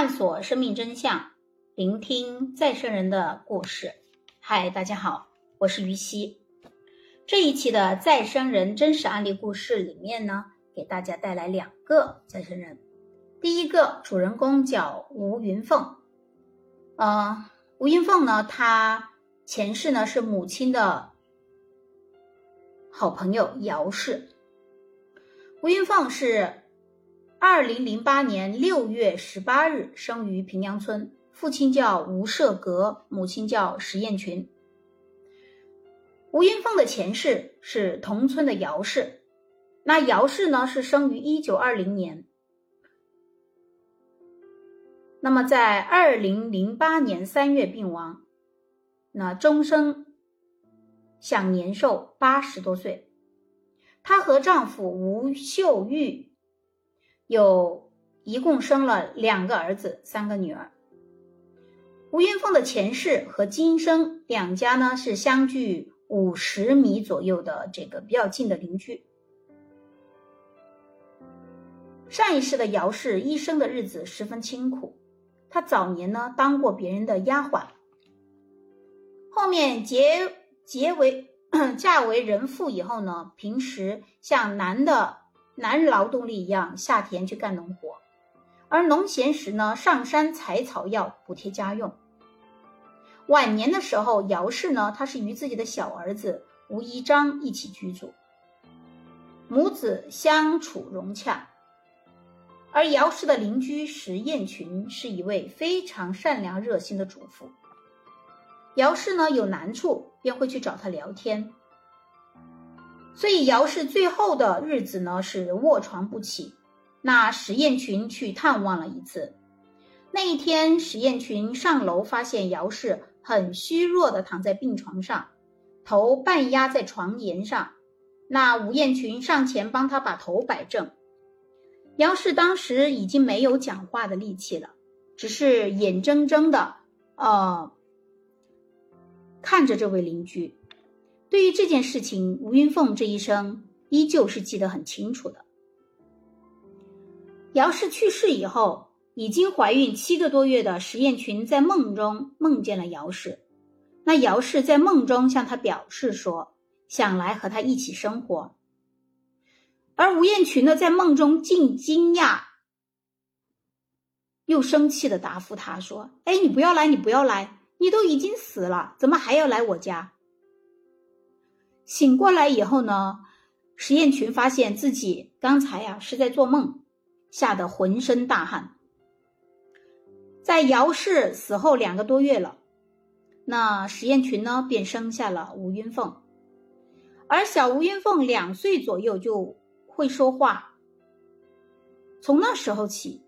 探索生命真相，聆听再生人的故事。嗨，大家好，我是于西。这一期的再生人真实案例故事里面呢，给大家带来两个再生人。第一个主人公叫吴云凤，呃，吴云凤呢，她前世呢是母亲的好朋友姚氏。吴云凤是。二零零八年六月十八日生于平阳村，父亲叫吴社格，母亲叫石艳群。吴云凤的前世是同村的姚氏，那姚氏呢是生于一九二零年，那么在二零零八年三月病亡，那终生享年寿八十多岁。她和丈夫吴秀玉。有一共生了两个儿子，三个女儿。吴云凤的前世和今生两家呢是相距五十米左右的这个比较近的邻居。上一世的姚氏一生的日子十分清苦，她早年呢当过别人的丫鬟，后面结结为 嫁为人妇以后呢，平时像男的。男人劳动力一样下田去干农活，而农闲时呢，上山采草药补贴家用。晚年的时候，姚氏呢，他是与自己的小儿子吴一章一起居住，母子相处融洽。而姚氏的邻居石艳群是一位非常善良热心的主妇。姚氏呢有难处，便会去找他聊天。所以姚氏最后的日子呢是卧床不起。那石艳群去探望了一次。那一天，石艳群上楼发现姚氏很虚弱的躺在病床上，头半压在床沿上。那吴艳群上前帮他把头摆正。姚氏当时已经没有讲话的力气了，只是眼睁睁的呃看着这位邻居。对于这件事情，吴云凤这一生依旧是记得很清楚的。姚氏去世以后，已经怀孕七个多月的石艳群在梦中梦见了姚氏。那姚氏在梦中向他表示说，想来和他一起生活。而吴艳群呢，在梦中竟惊讶又生气的答复他说：“哎，你不要来，你不要来，你都已经死了，怎么还要来我家？”醒过来以后呢，石艳群发现自己刚才呀是在做梦，吓得浑身大汗。在姚氏死后两个多月了，那石艳群呢便生下了吴云凤，而小吴云凤两岁左右就会说话，从那时候起，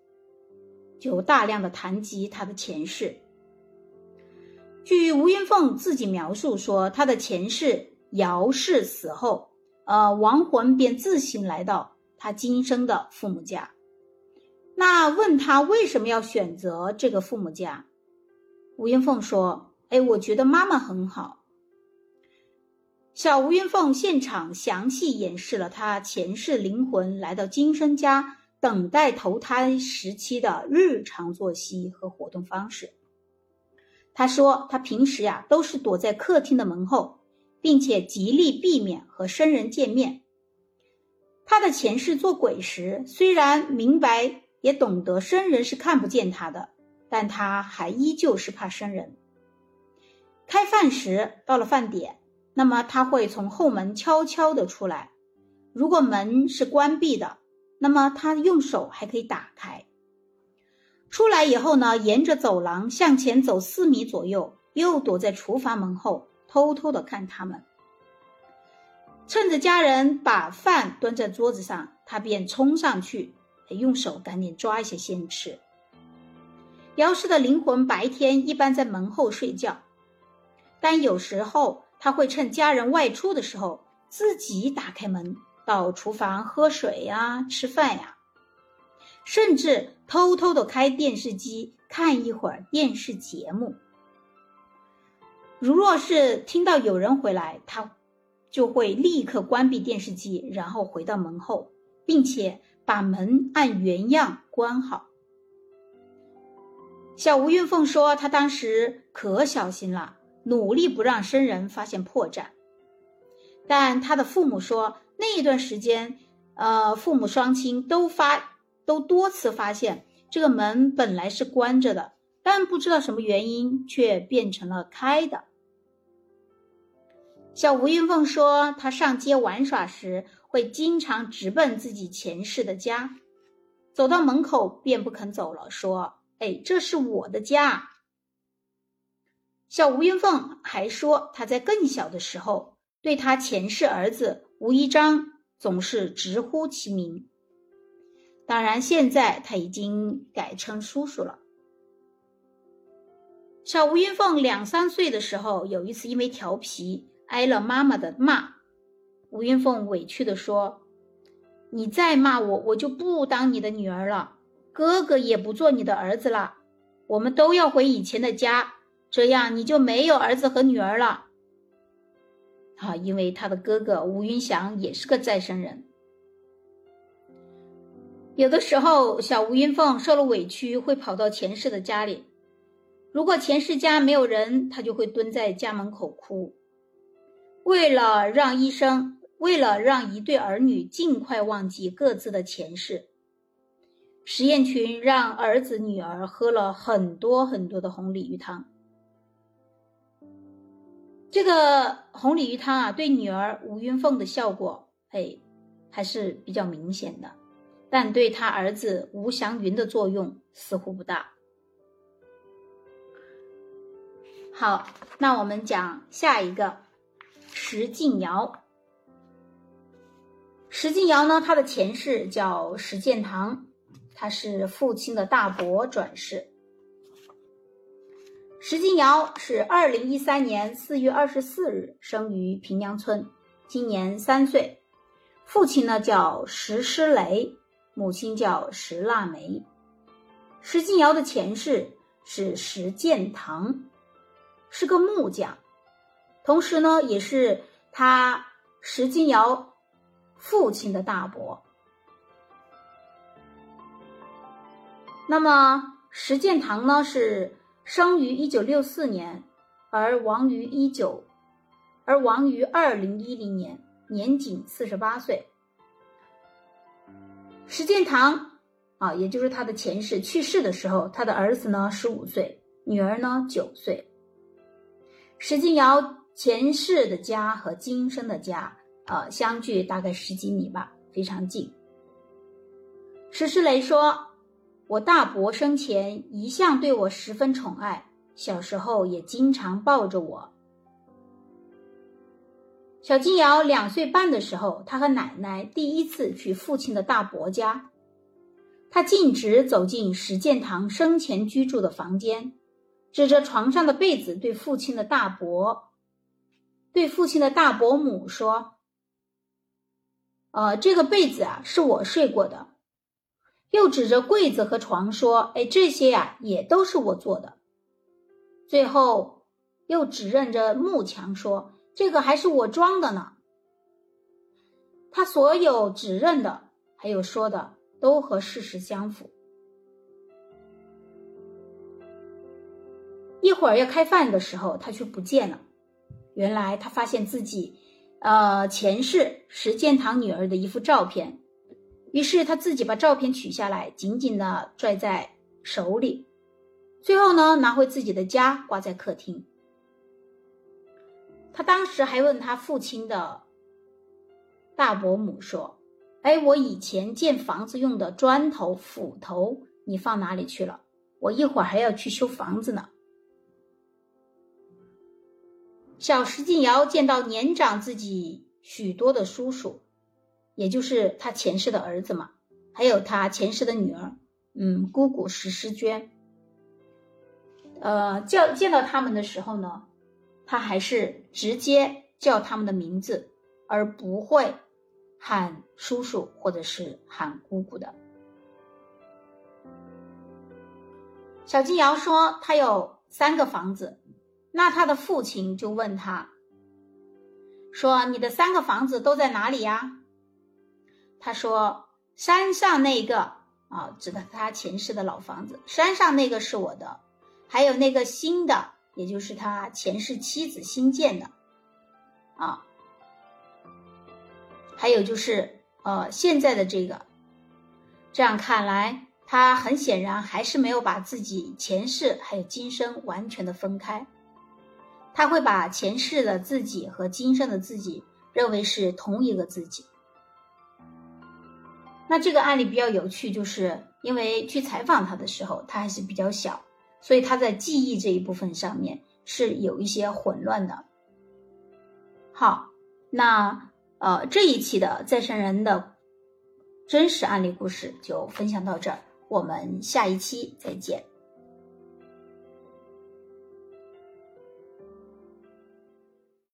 就大量的谈及他的前世。据吴云凤自己描述说，他的前世。姚氏死后，呃，亡魂便自行来到他今生的父母家。那问他为什么要选择这个父母家？吴云凤说：“哎，我觉得妈妈很好。”小吴云凤现场详细演示了他前世灵魂来到今生家等待投胎时期的日常作息和活动方式。他说：“他平时呀，都是躲在客厅的门后。”并且极力避免和生人见面。他的前世做鬼时，虽然明白也懂得生人是看不见他的，但他还依旧是怕生人。开饭时到了饭点，那么他会从后门悄悄的出来。如果门是关闭的，那么他用手还可以打开。出来以后呢，沿着走廊向前走四米左右，又躲在厨房门后。偷偷的看他们，趁着家人把饭端在桌子上，他便冲上去，用手赶紧抓一些先吃。姚氏的灵魂白天一般在门后睡觉，但有时候他会趁家人外出的时候，自己打开门到厨房喝水呀、吃饭呀，甚至偷偷的开电视机看一会儿电视节目。如若是听到有人回来，他就会立刻关闭电视机，然后回到门后，并且把门按原样关好。小吴云凤说：“她当时可小心了，努力不让生人发现破绽。但他的父母说，那一段时间，呃，父母双亲都发都多次发现这个门本来是关着的，但不知道什么原因却变成了开的。”小吴云凤说：“她上街玩耍时，会经常直奔自己前世的家，走到门口便不肯走了，说。”哎，这是我的家。小吴云凤还说，他在更小的时候，对他前世儿子吴一章总是直呼其名。当然，现在他已经改称叔叔了。小吴云凤两三岁的时候，有一次因为调皮，挨了妈妈的骂。吴云凤委屈的说：“你再骂我，我就不当你的女儿了。”哥哥也不做你的儿子了，我们都要回以前的家，这样你就没有儿子和女儿了。啊，因为他的哥哥吴云祥也是个再生人。有的时候，小吴云凤受了委屈，会跑到前世的家里。如果前世家没有人，他就会蹲在家门口哭。为了让医生，为了让一对儿女尽快忘记各自的前世。实验群让儿子女儿喝了很多很多的红鲤鱼汤。这个红鲤鱼汤啊，对女儿吴云凤的效果，哎，还是比较明显的，但对他儿子吴祥云的作用似乎不大。好，那我们讲下一个石敬尧。石敬尧呢，他的前世叫石建堂。他是父亲的大伯转世。石敬尧是二零一三年四月二十四日生于平阳村，今年三岁。父亲呢叫石诗雷，母亲叫石腊梅。石敬尧的前世是石建堂，是个木匠，同时呢也是他石敬尧父亲的大伯。那么石建堂呢，是生于一九六四年，而亡于一九，而亡于二零一零年，年仅四十八岁。石建堂啊，也就是他的前世去世的时候，他的儿子呢十五岁，女儿呢九岁。石敬尧前世的家和今生的家，呃，相距大概十几米吧，非常近。石世雷说。我大伯生前一向对我十分宠爱，小时候也经常抱着我。小金瑶两岁半的时候，他和奶奶第一次去父亲的大伯家，他径直走进石建堂生前居住的房间，指着床上的被子对父亲的大伯，对父亲的大伯母说：“呃，这个被子啊，是我睡过的。”又指着柜子和床说：“哎，这些呀，也都是我做的。”最后又指认着幕墙说：“这个还是我装的呢。”他所有指认的，还有说的，都和事实相符。一会儿要开饭的时候，他却不见了。原来他发现自己，呃，前世石建堂女儿的一幅照片。于是他自己把照片取下来，紧紧的拽在手里，最后呢，拿回自己的家，挂在客厅。他当时还问他父亲的大伯母说：“哎，我以前建房子用的砖头、斧头，你放哪里去了？我一会儿还要去修房子呢。”小石进尧见到年长自己许多的叔叔。也就是他前世的儿子嘛，还有他前世的女儿，嗯，姑姑石诗娟。呃，叫见到他们的时候呢，他还是直接叫他们的名字，而不会喊叔叔或者是喊姑姑的。小金瑶说他有三个房子，那他的父亲就问他，说你的三个房子都在哪里呀？他说：“山上那个啊，指的他前世的老房子。山上那个是我的，还有那个新的，也就是他前世妻子新建的，啊，还有就是呃现在的这个。这样看来，他很显然还是没有把自己前世还有今生完全的分开。他会把前世的自己和今生的自己认为是同一个自己。那这个案例比较有趣，就是因为去采访他的时候，他还是比较小，所以他在记忆这一部分上面是有一些混乱的。好，那呃这一期的再生人的真实案例故事就分享到这儿，我们下一期再见。